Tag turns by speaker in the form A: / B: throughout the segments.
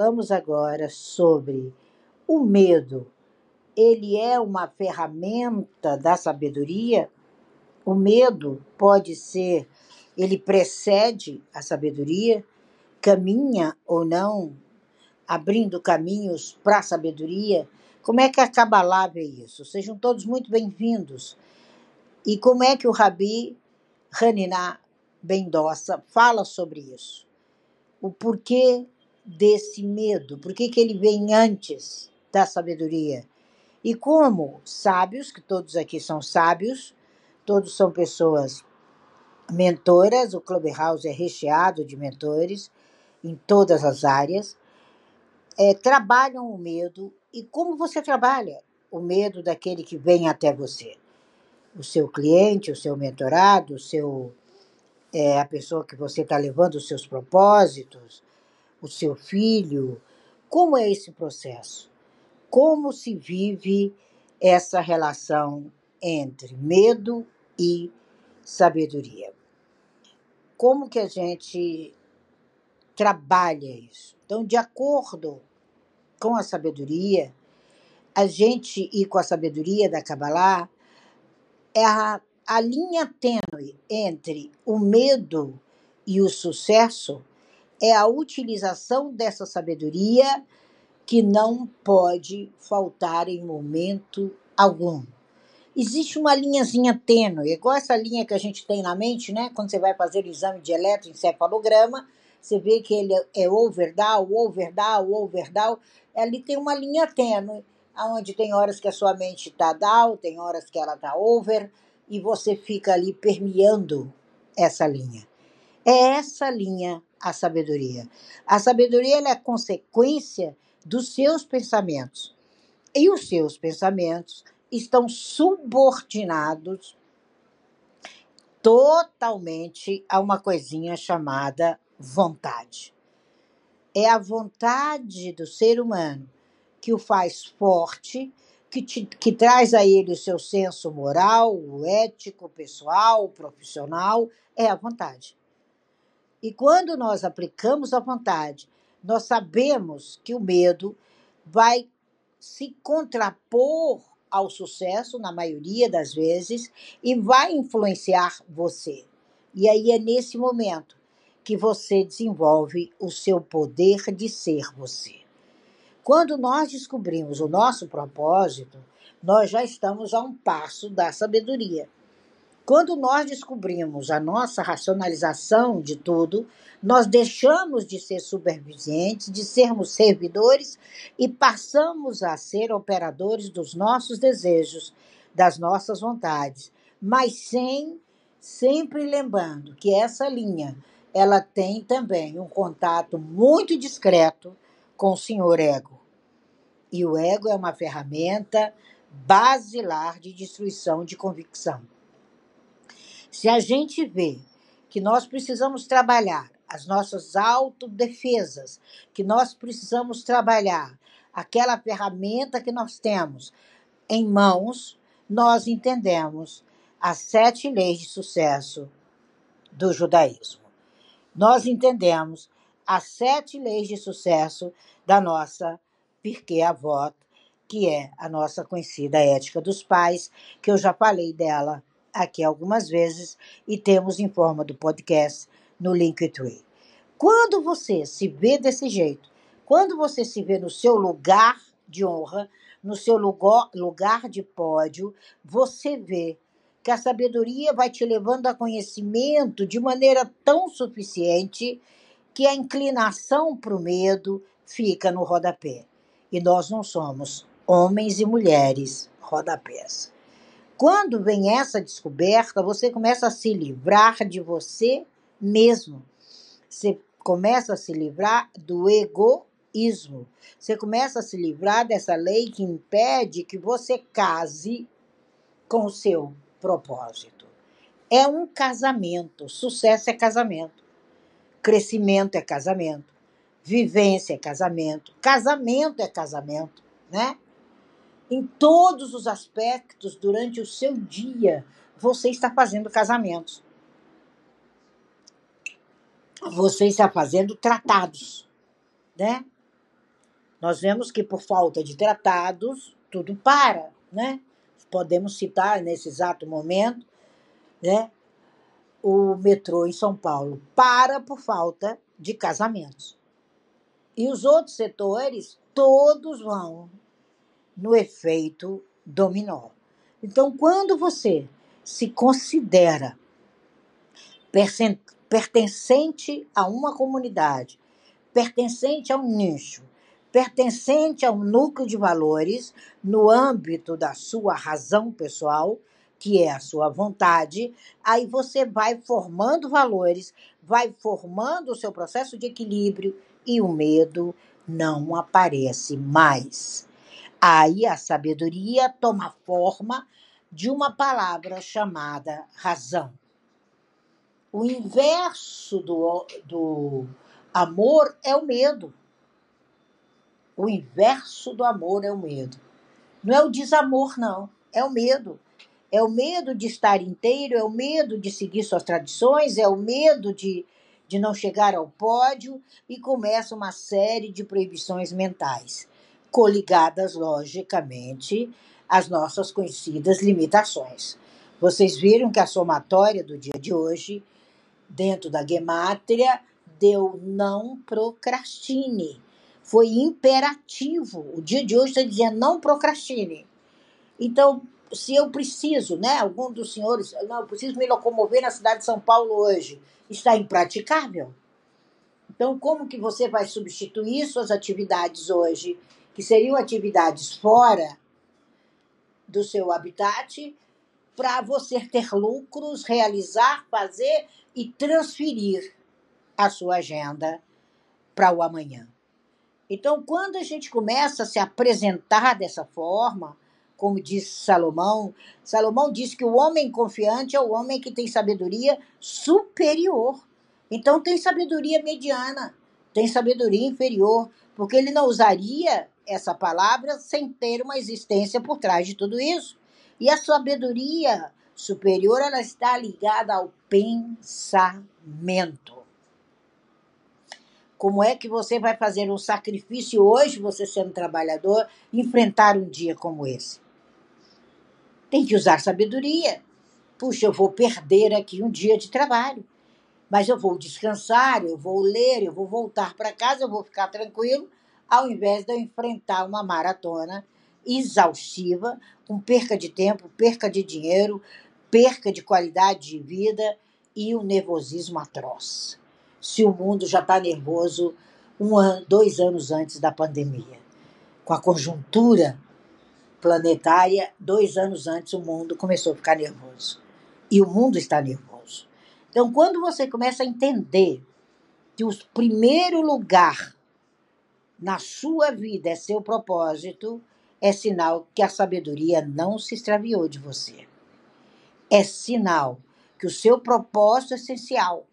A: Falamos agora sobre o medo. Ele é uma ferramenta da sabedoria? O medo pode ser, ele precede a sabedoria, caminha ou não, abrindo caminhos para a sabedoria. Como é que a Kabbalah vê isso? Sejam todos muito bem-vindos. E como é que o Rabi Haniná Bendossa fala sobre isso? O porquê desse medo? Por que, que ele vem antes da sabedoria? E como sábios, que todos aqui são sábios, todos são pessoas mentoras, o Clubhouse é recheado de mentores em todas as áreas, é, trabalham o medo. E como você trabalha o medo daquele que vem até você? O seu cliente, o seu mentorado, o seu, é, a pessoa que você está levando os seus propósitos, o seu filho. Como é esse processo? Como se vive essa relação entre medo e sabedoria? Como que a gente trabalha isso? Então, de acordo com a sabedoria, a gente ir com a sabedoria da Kabbalah é a, a linha tênue entre o medo e o sucesso é a utilização dessa sabedoria que não pode faltar em momento algum. Existe uma linhazinha tênue, igual essa linha que a gente tem na mente, né? Quando você vai fazer o exame de eletroencefalograma, você vê que ele é overdown, overdown, overdown. Ali tem uma linha tênue, onde tem horas que a sua mente está down, tem horas que ela está over, e você fica ali permeando essa linha. É essa linha a sabedoria. A sabedoria é consequência dos seus pensamentos. E os seus pensamentos estão subordinados totalmente a uma coisinha chamada vontade. É a vontade do ser humano que o faz forte, que, te, que traz a ele o seu senso moral, o ético, pessoal, profissional, é a vontade. E quando nós aplicamos a vontade, nós sabemos que o medo vai se contrapor ao sucesso, na maioria das vezes, e vai influenciar você. E aí é nesse momento que você desenvolve o seu poder de ser você. Quando nós descobrimos o nosso propósito, nós já estamos a um passo da sabedoria. Quando nós descobrimos a nossa racionalização de tudo, nós deixamos de ser supervisientes, de sermos servidores e passamos a ser operadores dos nossos desejos, das nossas vontades, mas sem sempre lembrando que essa linha ela tem também um contato muito discreto com o senhor ego. E o ego é uma ferramenta basilar de destruição de convicção. Se a gente vê que nós precisamos trabalhar as nossas autodefesas, que nós precisamos trabalhar aquela ferramenta que nós temos em mãos, nós entendemos as sete leis de sucesso do judaísmo. Nós entendemos as sete leis de sucesso da nossa Pirkei Avot, que é a nossa conhecida ética dos pais, que eu já falei dela aqui algumas vezes e temos em forma do podcast no Linktree. Quando você se vê desse jeito, quando você se vê no seu lugar de honra, no seu lugar, lugar de pódio, você vê que a sabedoria vai te levando a conhecimento de maneira tão suficiente que a inclinação para o medo fica no rodapé. E nós não somos homens e mulheres rodapés. Quando vem essa descoberta, você começa a se livrar de você mesmo. Você começa a se livrar do egoísmo. Você começa a se livrar dessa lei que impede que você case com o seu propósito. É um casamento. Sucesso é casamento. Crescimento é casamento. Vivência é casamento. Casamento é casamento, né? Em todos os aspectos durante o seu dia, você está fazendo casamentos. Você está fazendo tratados, né? Nós vemos que por falta de tratados, tudo para, né? Podemos citar nesse exato momento, né? O metrô em São Paulo para por falta de casamentos. E os outros setores, todos vão no efeito dominó. Então, quando você se considera pertencente a uma comunidade, pertencente a um nicho, pertencente a um núcleo de valores no âmbito da sua razão pessoal, que é a sua vontade, aí você vai formando valores, vai formando o seu processo de equilíbrio e o medo não aparece mais. Aí a sabedoria toma forma de uma palavra chamada razão. O inverso do, do amor é o medo. O inverso do amor é o medo. Não é o desamor, não. É o medo. É o medo de estar inteiro, é o medo de seguir suas tradições, é o medo de, de não chegar ao pódio e começa uma série de proibições mentais, coligadas, logicamente, às nossas conhecidas limitações. Vocês viram que a somatória do dia de hoje dentro da gemátria deu não procrastine. Foi imperativo. O dia de hoje está dizendo não procrastine. Então, se eu preciso, né, algum dos senhores, não, eu preciso me locomover na cidade de São Paulo hoje, está impraticável. Então, como que você vai substituir suas atividades hoje, que seriam atividades fora do seu habitat, para você ter lucros, realizar, fazer e transferir a sua agenda para o amanhã. Então, quando a gente começa a se apresentar dessa forma, como disse Salomão, Salomão diz que o homem confiante é o homem que tem sabedoria superior. Então, tem sabedoria mediana, tem sabedoria inferior, porque ele não usaria essa palavra sem ter uma existência por trás de tudo isso. E a sabedoria superior ela está ligada ao pensamento. Como é que você vai fazer um sacrifício hoje, você sendo trabalhador, enfrentar um dia como esse? Tem que usar sabedoria. Puxa, eu vou perder aqui um dia de trabalho, mas eu vou descansar, eu vou ler, eu vou voltar para casa, eu vou ficar tranquilo, ao invés de eu enfrentar uma maratona exaustiva, com perca de tempo, perca de dinheiro, perca de qualidade de vida e o nervosismo atroz. Se o mundo já está nervoso um ano, dois anos antes da pandemia, com a conjuntura planetária, dois anos antes o mundo começou a ficar nervoso. E o mundo está nervoso. Então, quando você começa a entender que o primeiro lugar na sua vida é seu propósito, é sinal que a sabedoria não se extraviou de você é sinal que o seu propósito é essencial,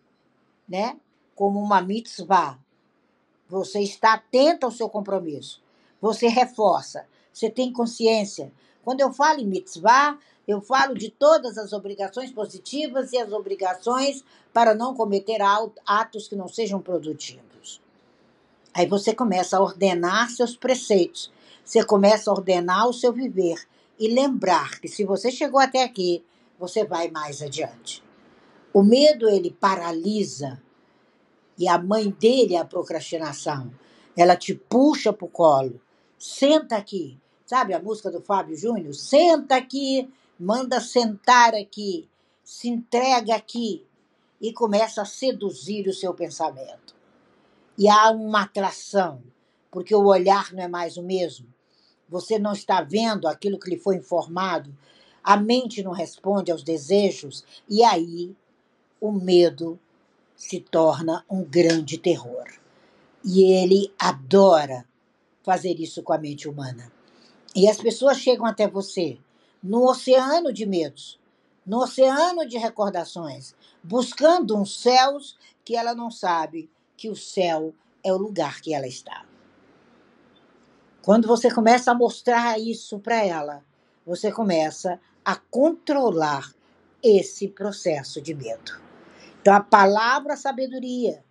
A: né? Como uma mitzvah. Você está atento ao seu compromisso. Você reforça. Você tem consciência. Quando eu falo em mitzvah, eu falo de todas as obrigações positivas e as obrigações para não cometer atos que não sejam produtivos. Aí você começa a ordenar seus preceitos. Você começa a ordenar o seu viver e lembrar que se você chegou até aqui você vai mais adiante. O medo ele paralisa e a mãe dele é a procrastinação. Ela te puxa pro colo. Senta aqui. Sabe a música do Fábio Júnior? Senta aqui, manda sentar aqui, se entrega aqui e começa a seduzir o seu pensamento. E há uma atração, porque o olhar não é mais o mesmo. Você não está vendo aquilo que lhe foi informado, a mente não responde aos desejos e aí o medo se torna um grande terror. E ele adora fazer isso com a mente humana. E as pessoas chegam até você no oceano de medos, no oceano de recordações, buscando uns céus que ela não sabe que o céu é o lugar que ela está. Quando você começa a mostrar isso para ela, você começa a controlar esse processo de medo. Então, a palavra sabedoria,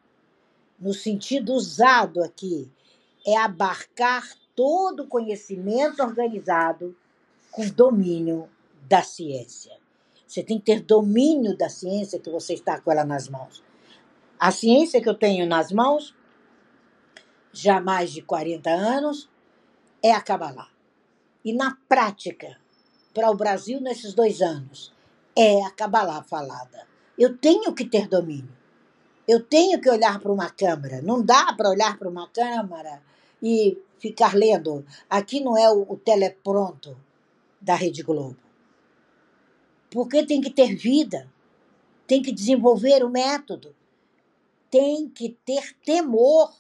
A: no sentido usado aqui, é abarcar todo o conhecimento organizado com domínio da ciência. Você tem que ter domínio da ciência que você está com ela nas mãos. A ciência que eu tenho nas mãos, já há mais de 40 anos, é a Kabbalah. E na prática, para o Brasil nesses dois anos, é a Kabbalah falada. Eu tenho que ter domínio. Eu tenho que olhar para uma câmera. Não dá para olhar para uma câmera e ficar lendo. Aqui não é o, o telepronto da Rede Globo. Porque tem que ter vida, tem que desenvolver o método, tem que ter temor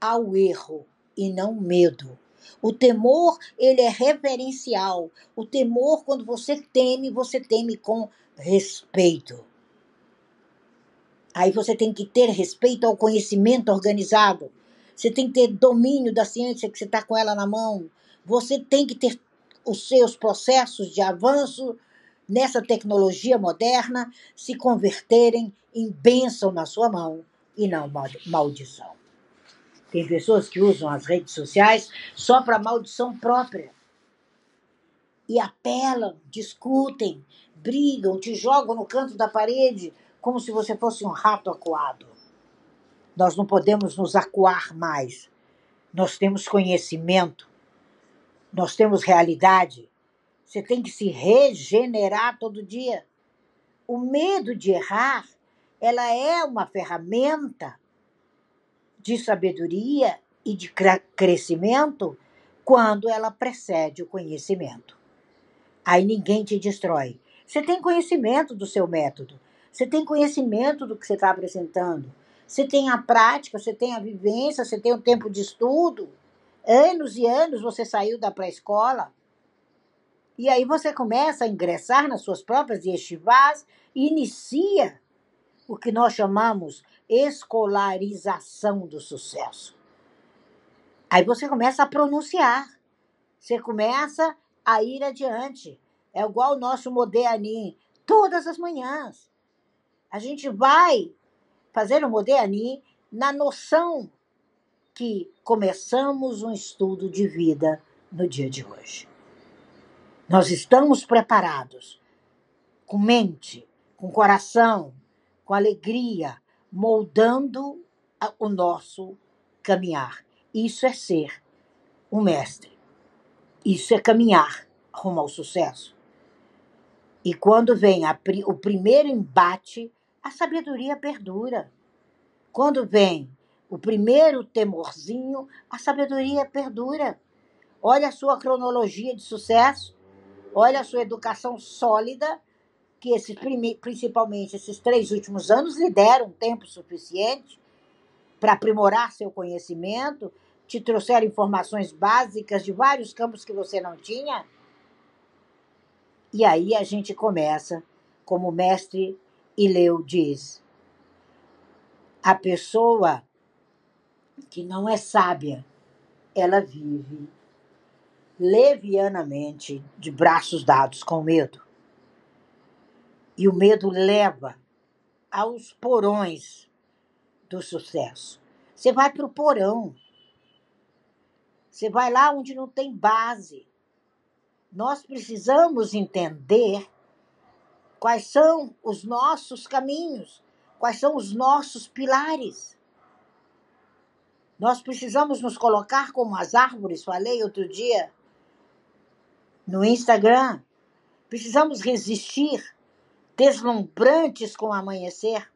A: ao erro e não medo. O temor, ele é reverencial. O temor, quando você teme, você teme com respeito. Aí você tem que ter respeito ao conhecimento organizado. Você tem que ter domínio da ciência que você está com ela na mão. Você tem que ter os seus processos de avanço nessa tecnologia moderna se converterem em bênção na sua mão e não maldição. Tem pessoas que usam as redes sociais só para maldição própria. E apelam, discutem, brigam, te jogam no canto da parede como se você fosse um rato acuado. Nós não podemos nos acuar mais. Nós temos conhecimento, nós temos realidade. Você tem que se regenerar todo dia. O medo de errar, ela é uma ferramenta de sabedoria e de crescimento quando ela precede o conhecimento. Aí ninguém te destrói. Você tem conhecimento do seu método. Você tem conhecimento do que você está apresentando. Você tem a prática, você tem a vivência, você tem o tempo de estudo. Anos e anos você saiu da pré-escola. E aí você começa a ingressar nas suas próprias yeshivás e inicia o que nós chamamos escolarização do sucesso. Aí você começa a pronunciar. Você começa a ir adiante. É igual o nosso Moderni, todas as manhãs. A gente vai fazer o Moderni na noção que começamos um estudo de vida no dia de hoje. Nós estamos preparados, com mente, com coração, com alegria, moldando o nosso caminhar. Isso é ser um mestre. Isso é caminhar rumo ao sucesso. E quando vem a, o primeiro embate, a sabedoria perdura. Quando vem o primeiro temorzinho, a sabedoria perdura. Olha a sua cronologia de sucesso, olha a sua educação sólida, que esses, principalmente esses três últimos anos lhe deram tempo suficiente para aprimorar seu conhecimento, te trouxeram informações básicas de vários campos que você não tinha. E aí a gente começa, como o mestre Ileu diz, a pessoa que não é sábia, ela vive levianamente de braços dados com medo. E o medo leva aos porões do sucesso. Você vai para o porão. Você vai lá onde não tem base. Nós precisamos entender quais são os nossos caminhos, quais são os nossos pilares. Nós precisamos nos colocar como as árvores, falei outro dia no Instagram. Precisamos resistir, deslumbrantes com o amanhecer,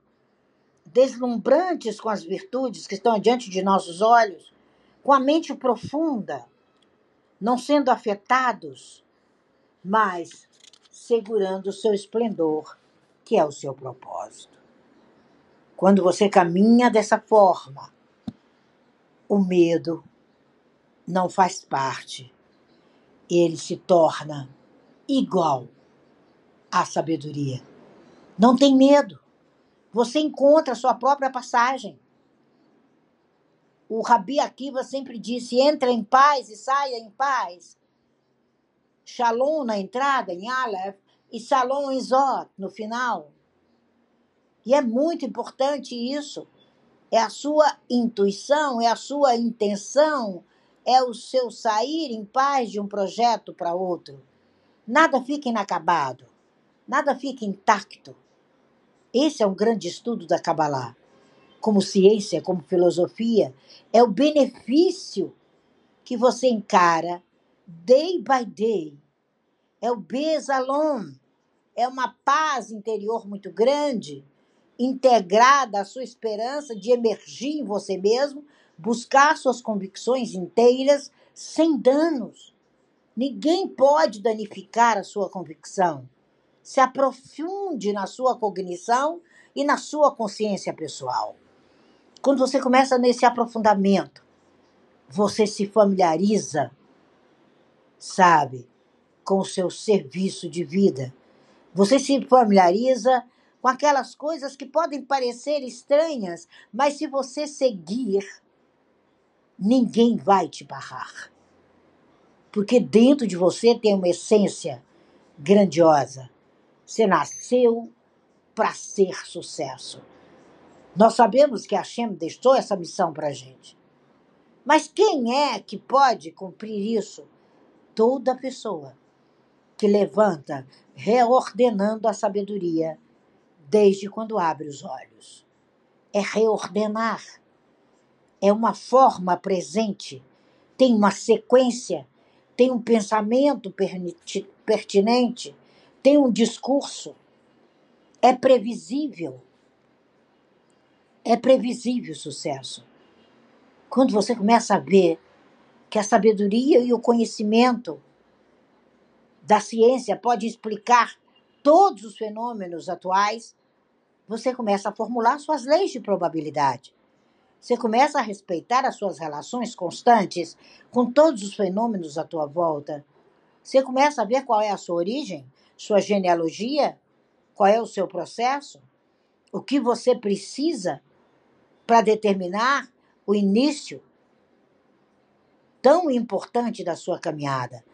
A: deslumbrantes com as virtudes que estão diante de nossos olhos, com a mente profunda, não sendo afetados mas segurando o seu esplendor, que é o seu propósito. Quando você caminha dessa forma, o medo não faz parte. Ele se torna igual à sabedoria. Não tem medo. Você encontra a sua própria passagem. O Rabi Akiva sempre disse: entra em paz e saia em paz. Shalom na entrada, em Aleph, e Shalom em Zot, no final. E é muito importante isso. é a sua intuição, é a sua intenção, é o seu sair em paz de um projeto para outro. Nada fica inacabado, nada fica intacto. Esse é um grande estudo da Kabbalah. Como ciência, como filosofia, é o benefício que você encara day by day. É o Bezalom, é uma paz interior muito grande, integrada à sua esperança de emergir em você mesmo, buscar suas convicções inteiras sem danos. Ninguém pode danificar a sua convicção. Se aprofunde na sua cognição e na sua consciência pessoal. Quando você começa nesse aprofundamento, você se familiariza, sabe, com o seu serviço de vida você se familiariza com aquelas coisas que podem parecer estranhas, mas se você seguir, ninguém vai te barrar. Porque dentro de você tem uma essência grandiosa. Você nasceu para ser sucesso. Nós sabemos que a Hashem deixou essa missão para a gente. Mas quem é que pode cumprir isso? Toda pessoa que levanta reordenando a sabedoria desde quando abre os olhos. É reordenar. É uma forma presente, tem uma sequência, tem um pensamento pertinente, tem um discurso. É previsível. É previsível o sucesso. Quando você começa a ver que a sabedoria e o conhecimento da ciência pode explicar todos os fenômenos atuais, você começa a formular suas leis de probabilidade. Você começa a respeitar as suas relações constantes com todos os fenômenos à tua volta. Você começa a ver qual é a sua origem, sua genealogia, qual é o seu processo, o que você precisa para determinar o início tão importante da sua caminhada.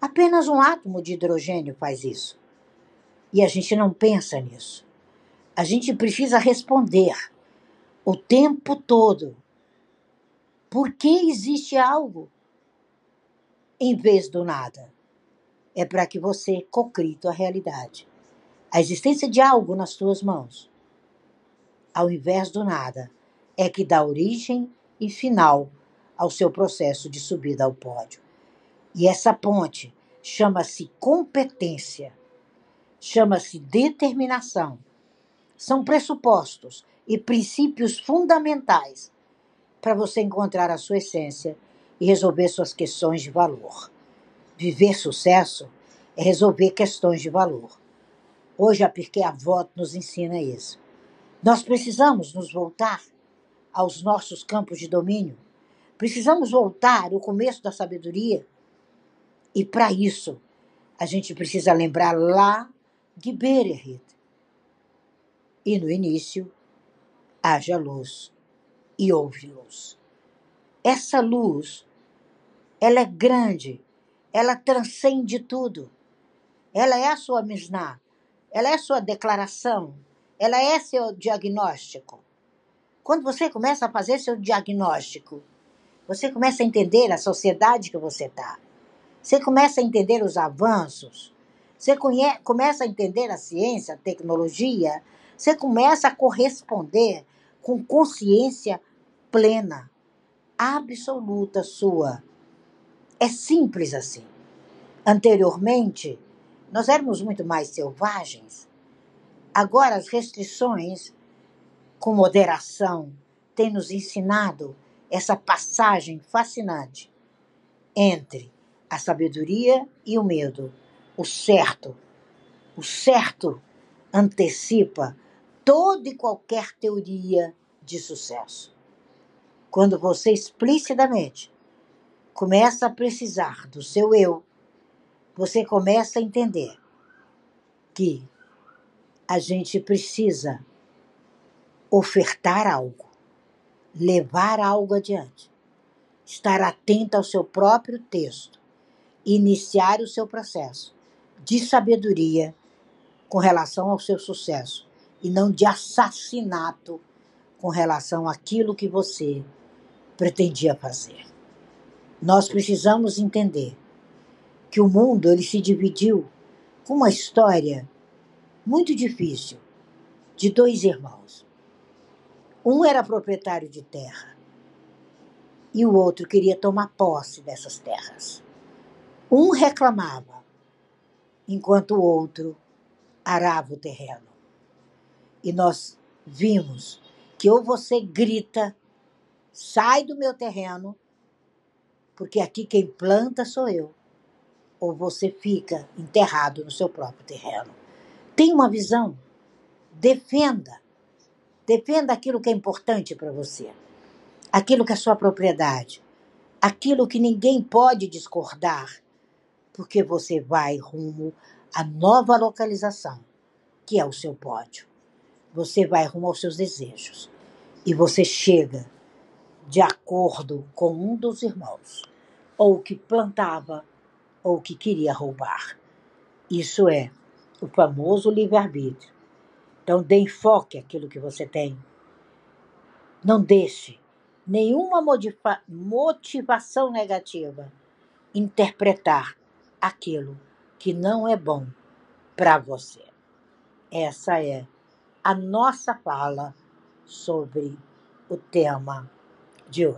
A: Apenas um átomo de hidrogênio faz isso. E a gente não pensa nisso. A gente precisa responder o tempo todo. Por que existe algo em vez do nada? É para que você cocrie a realidade. A existência de algo nas tuas mãos, ao invés do nada, é que dá origem e final ao seu processo de subida ao pódio. E essa ponte chama-se competência, chama-se determinação. São pressupostos e princípios fundamentais para você encontrar a sua essência e resolver suas questões de valor. Viver sucesso é resolver questões de valor. Hoje a Pirkei Avot nos ensina isso. Nós precisamos nos voltar aos nossos campos de domínio. Precisamos voltar ao começo da sabedoria e para isso, a gente precisa lembrar lá de Berehit. E no início, haja luz e houve luz. Essa luz, ela é grande, ela transcende tudo. Ela é a sua misná, ela é a sua declaração, ela é seu diagnóstico. Quando você começa a fazer seu diagnóstico, você começa a entender a sociedade que você está. Você começa a entender os avanços, você conhe- começa a entender a ciência, a tecnologia, você começa a corresponder com consciência plena, absoluta sua. É simples assim. Anteriormente, nós éramos muito mais selvagens. Agora, as restrições, com moderação, têm nos ensinado essa passagem fascinante entre a sabedoria e o medo. O certo. O certo antecipa toda e qualquer teoria de sucesso. Quando você explicitamente começa a precisar do seu eu, você começa a entender que a gente precisa ofertar algo, levar algo adiante, estar atento ao seu próprio texto, iniciar o seu processo de sabedoria com relação ao seu sucesso e não de assassinato com relação àquilo que você pretendia fazer. Nós precisamos entender que o mundo ele se dividiu com uma história muito difícil de dois irmãos. Um era proprietário de terra e o outro queria tomar posse dessas terras. Um reclamava, enquanto o outro arava o terreno. E nós vimos que ou você grita, sai do meu terreno, porque aqui quem planta sou eu, ou você fica enterrado no seu próprio terreno. Tem uma visão, defenda. Defenda aquilo que é importante para você, aquilo que é sua propriedade, aquilo que ninguém pode discordar, porque você vai rumo à nova localização, que é o seu pódio. Você vai rumo aos seus desejos e você chega de acordo com um dos irmãos, ou que plantava ou que queria roubar. Isso é o famoso livre-arbítrio. Então, dê enfoque àquilo que você tem. Não deixe nenhuma motivação negativa interpretar aquilo que não é bom para você. Essa é a nossa fala sobre o tema de hoje.